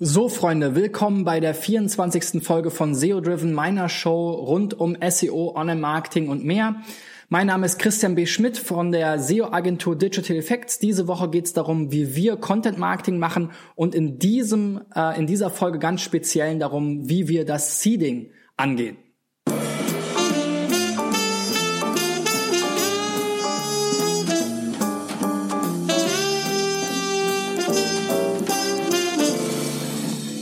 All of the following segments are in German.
So, Freunde, willkommen bei der 24. Folge von SEO Driven, meiner Show rund um SEO, Online-Marketing und mehr. Mein Name ist Christian B. Schmidt von der SEO-Agentur Digital Effects. Diese Woche geht es darum, wie wir Content-Marketing machen und in, diesem, äh, in dieser Folge ganz speziell darum, wie wir das Seeding angehen.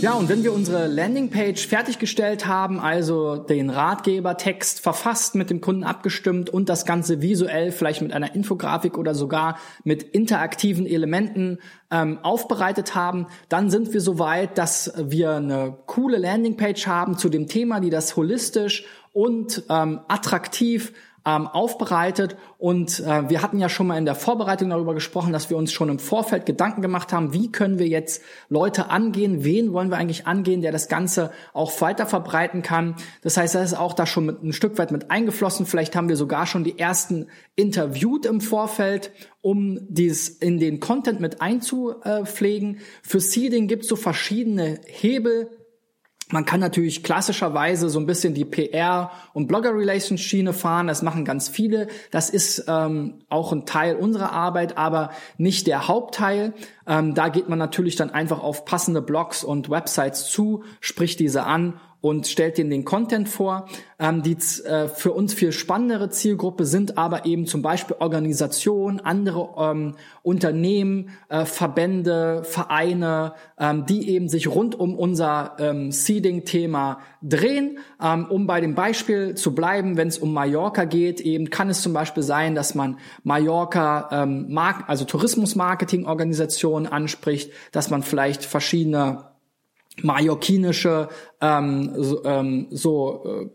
Ja, und wenn wir unsere Landingpage fertiggestellt haben, also den Ratgebertext verfasst, mit dem Kunden abgestimmt und das Ganze visuell vielleicht mit einer Infografik oder sogar mit interaktiven Elementen ähm, aufbereitet haben, dann sind wir so weit, dass wir eine coole Landingpage haben zu dem Thema, die das holistisch und ähm, attraktiv ähm, aufbereitet. Und äh, wir hatten ja schon mal in der Vorbereitung darüber gesprochen, dass wir uns schon im Vorfeld Gedanken gemacht haben, wie können wir jetzt Leute angehen, wen wollen wir eigentlich angehen, der das Ganze auch weiter verbreiten kann. Das heißt, das ist auch da schon mit, ein Stück weit mit eingeflossen. Vielleicht haben wir sogar schon die ersten interviewt im Vorfeld, um dies in den Content mit einzupflegen. Für Seeding gibt es so verschiedene Hebel, man kann natürlich klassischerweise so ein bisschen die PR- und Blogger-Relations-Schiene fahren. Das machen ganz viele. Das ist ähm, auch ein Teil unserer Arbeit, aber nicht der Hauptteil. Ähm, da geht man natürlich dann einfach auf passende Blogs und Websites zu, spricht diese an und stellt denen den Content vor. Ähm, die äh, für uns viel spannendere Zielgruppe sind aber eben zum Beispiel Organisationen, andere ähm, Unternehmen, äh, Verbände, Vereine, ähm, die eben sich rund um unser ähm, Seeding-Thema drehen. Ähm, um bei dem Beispiel zu bleiben, wenn es um Mallorca geht, eben kann es zum Beispiel sein, dass man Mallorca, ähm, Mark also Tourismus-Marketing-Organisationen anspricht, dass man vielleicht verschiedene mallorquinische ähm, so, ähm, so äh,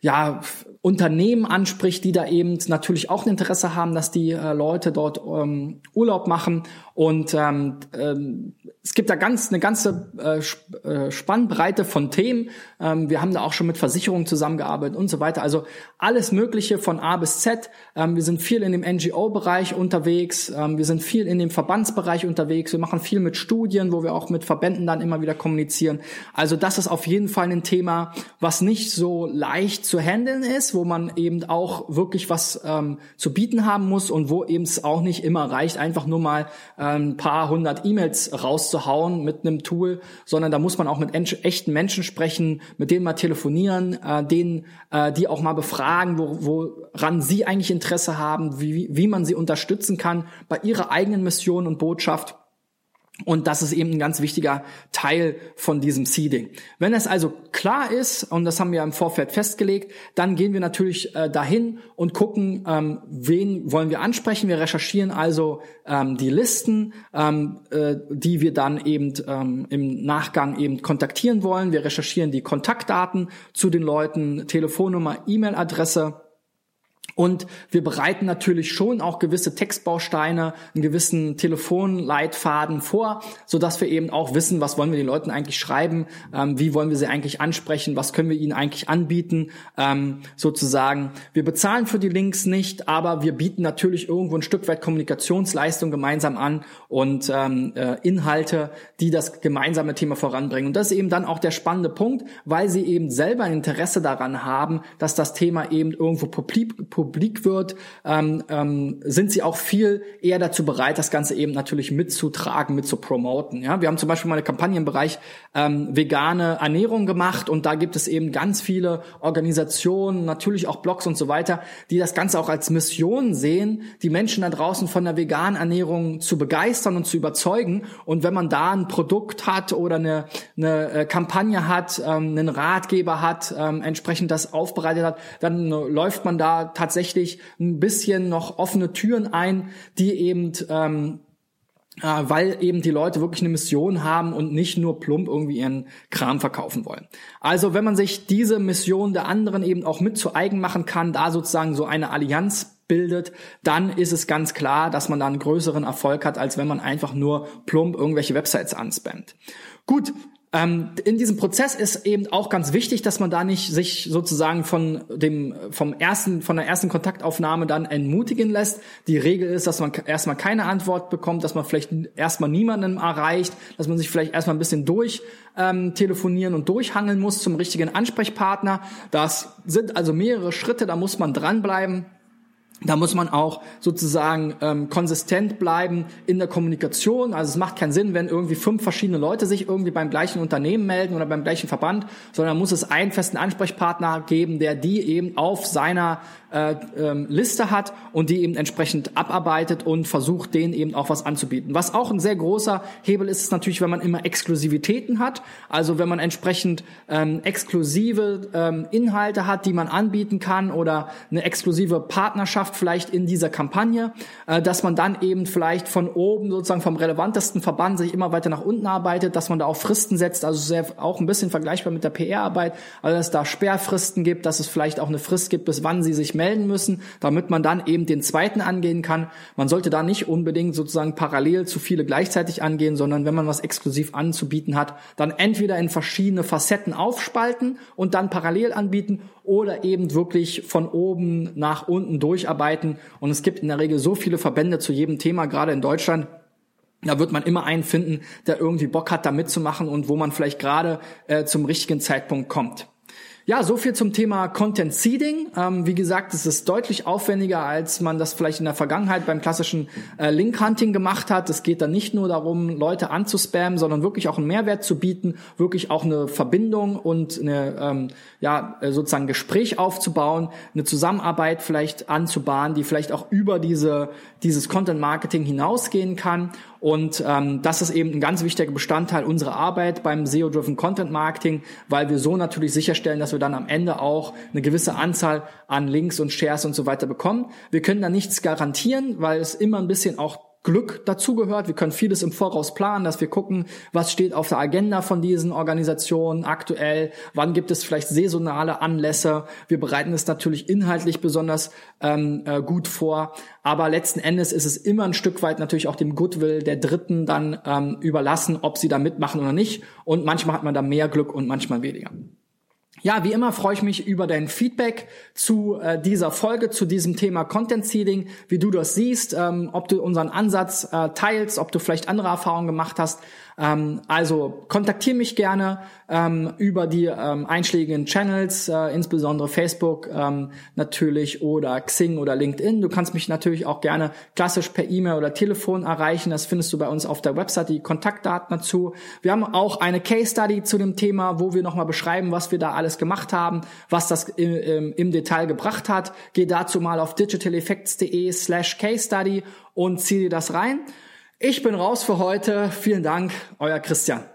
ja Unternehmen anspricht, die da eben natürlich auch ein Interesse haben, dass die äh, Leute dort ähm, Urlaub machen. Und ähm, ähm, es gibt da ganz eine ganze äh, äh, Spannbreite von Themen. Ähm, wir haben da auch schon mit Versicherungen zusammengearbeitet und so weiter. Also alles Mögliche von A bis Z. Ähm, wir sind viel in dem NGO-Bereich unterwegs. Ähm, wir sind viel in dem Verbandsbereich unterwegs. Wir machen viel mit Studien, wo wir auch mit Verbänden dann immer wieder kommunizieren. Also das ist auf jeden Fall ein Thema, was nicht so leicht zu handeln ist wo man eben auch wirklich was ähm, zu bieten haben muss und wo eben es auch nicht immer reicht, einfach nur mal ein paar hundert E-Mails rauszuhauen mit einem Tool, sondern da muss man auch mit echten Menschen sprechen, mit denen mal telefonieren, äh, denen, äh, die auch mal befragen, wo, woran sie eigentlich Interesse haben, wie, wie man sie unterstützen kann bei ihrer eigenen Mission und Botschaft. Und das ist eben ein ganz wichtiger Teil von diesem Seeding. Wenn es also klar ist, und das haben wir im Vorfeld festgelegt, dann gehen wir natürlich äh, dahin und gucken, ähm, wen wollen wir ansprechen. Wir recherchieren also ähm, die Listen, ähm, äh, die wir dann eben ähm, im Nachgang eben kontaktieren wollen. Wir recherchieren die Kontaktdaten zu den Leuten, Telefonnummer, E-Mail-Adresse und wir bereiten natürlich schon auch gewisse Textbausteine, einen gewissen Telefonleitfaden vor, so dass wir eben auch wissen, was wollen wir den Leuten eigentlich schreiben, ähm, wie wollen wir sie eigentlich ansprechen, was können wir ihnen eigentlich anbieten, ähm, sozusagen. Wir bezahlen für die Links nicht, aber wir bieten natürlich irgendwo ein Stück weit Kommunikationsleistung gemeinsam an und ähm, äh, Inhalte, die das gemeinsame Thema voranbringen. Und das ist eben dann auch der spannende Punkt, weil sie eben selber ein Interesse daran haben, dass das Thema eben irgendwo publik publik wird, ähm, ähm, sind sie auch viel eher dazu bereit, das Ganze eben natürlich mitzutragen, mitzupromoten. Ja, wir haben zum Beispiel mal eine Kampagne im Bereich ähm, vegane Ernährung gemacht und da gibt es eben ganz viele Organisationen, natürlich auch Blogs und so weiter, die das Ganze auch als Mission sehen, die Menschen da draußen von der veganen Ernährung zu begeistern und zu überzeugen. Und wenn man da ein Produkt hat oder eine, eine äh, Kampagne hat, ähm, einen Ratgeber hat, ähm, entsprechend das aufbereitet hat, dann äh, läuft man da tatsächlich tatsächlich ein bisschen noch offene Türen ein, die eben ähm, äh, weil eben die Leute wirklich eine Mission haben und nicht nur plump irgendwie ihren Kram verkaufen wollen. Also wenn man sich diese Mission der anderen eben auch mit zu eigen machen kann, da sozusagen so eine Allianz bildet, dann ist es ganz klar, dass man da einen größeren Erfolg hat, als wenn man einfach nur plump irgendwelche Websites anspammt. Gut, Ähm, in diesem Prozess ist eben auch ganz wichtig, dass man da nicht sich sozusagen von dem, vom ersten, von der ersten Kontaktaufnahme dann entmutigen lässt. Die Regel ist, dass man erstmal keine Antwort bekommt, dass man vielleicht erstmal niemanden erreicht, dass man sich vielleicht erstmal ein bisschen durch ähm, telefonieren und durchhangeln muss zum richtigen Ansprechpartner. Das sind also mehrere Schritte, da muss man dranbleiben. Da muss man auch sozusagen ähm, konsistent bleiben in der Kommunikation. Also es macht keinen Sinn, wenn irgendwie fünf verschiedene Leute sich irgendwie beim gleichen Unternehmen melden oder beim gleichen Verband, sondern muss es einen festen Ansprechpartner geben, der die eben auf seiner äh, ähm, Liste hat und die eben entsprechend abarbeitet und versucht, denen eben auch was anzubieten. Was auch ein sehr großer Hebel ist, ist natürlich, wenn man immer Exklusivitäten hat. Also wenn man entsprechend ähm, exklusive ähm, Inhalte hat, die man anbieten kann oder eine exklusive Partnerschaft vielleicht in dieser Kampagne, äh, dass man dann eben vielleicht von oben sozusagen vom relevantesten Verband sich immer weiter nach unten arbeitet, dass man da auch Fristen setzt, also sehr auch ein bisschen vergleichbar mit der PR-Arbeit, also dass da Sperrfristen gibt, dass es vielleicht auch eine Frist gibt, bis wann sie sich melden müssen, damit man dann eben den zweiten angehen kann. Man sollte da nicht unbedingt sozusagen parallel zu viele gleichzeitig angehen, sondern wenn man was exklusiv anzubieten hat, dann entweder in verschiedene Facetten aufspalten und dann parallel anbieten oder eben wirklich von oben nach unten durcharbeiten. Und es gibt in der Regel so viele Verbände zu jedem Thema, gerade in Deutschland, da wird man immer einen finden, der irgendwie Bock hat, da mitzumachen und wo man vielleicht gerade äh, zum richtigen Zeitpunkt kommt. Ja, so viel zum Thema Content Seeding. Ähm, wie gesagt, es ist deutlich aufwendiger, als man das vielleicht in der Vergangenheit beim klassischen äh, Link Hunting gemacht hat. Es geht dann nicht nur darum, Leute anzuspammen, sondern wirklich auch einen Mehrwert zu bieten, wirklich auch eine Verbindung und eine, ähm, ja, äh, sozusagen Gespräch aufzubauen, eine Zusammenarbeit vielleicht anzubahnen, die vielleicht auch über diese, dieses Content Marketing hinausgehen kann und ähm, das ist eben ein ganz wichtiger Bestandteil unserer Arbeit beim SEO-Driven Content Marketing, weil wir so natürlich sicherstellen, dass wir dann am Ende auch eine gewisse Anzahl an Links und Shares und so weiter bekommen. Wir können da nichts garantieren, weil es immer ein bisschen auch Glück dazugehört. Wir können vieles im Voraus planen, dass wir gucken, was steht auf der Agenda von diesen Organisationen aktuell, wann gibt es vielleicht saisonale Anlässe. Wir bereiten es natürlich inhaltlich besonders ähm, äh, gut vor, aber letzten Endes ist es immer ein Stück weit natürlich auch dem Goodwill der Dritten dann ähm, überlassen, ob sie da mitmachen oder nicht. Und manchmal hat man da mehr Glück und manchmal weniger. Ja, wie immer freue ich mich über dein Feedback zu äh, dieser Folge, zu diesem Thema Content Seeding, wie du das siehst, ähm, ob du unseren Ansatz äh, teilst, ob du vielleicht andere Erfahrungen gemacht hast. Ähm, also kontaktiere mich gerne ähm, über die ähm, einschlägigen Channels, äh, insbesondere Facebook ähm, natürlich oder Xing oder LinkedIn. Du kannst mich natürlich auch gerne klassisch per E-Mail oder Telefon erreichen. Das findest du bei uns auf der Website, die Kontaktdaten dazu. Wir haben auch eine Case Study zu dem Thema, wo wir nochmal beschreiben, was wir da alles gemacht haben, was das im, im Detail gebracht hat. Geh dazu mal auf digitaleffects.de slash Case Study und zieh dir das rein. Ich bin raus für heute. Vielen Dank, euer Christian.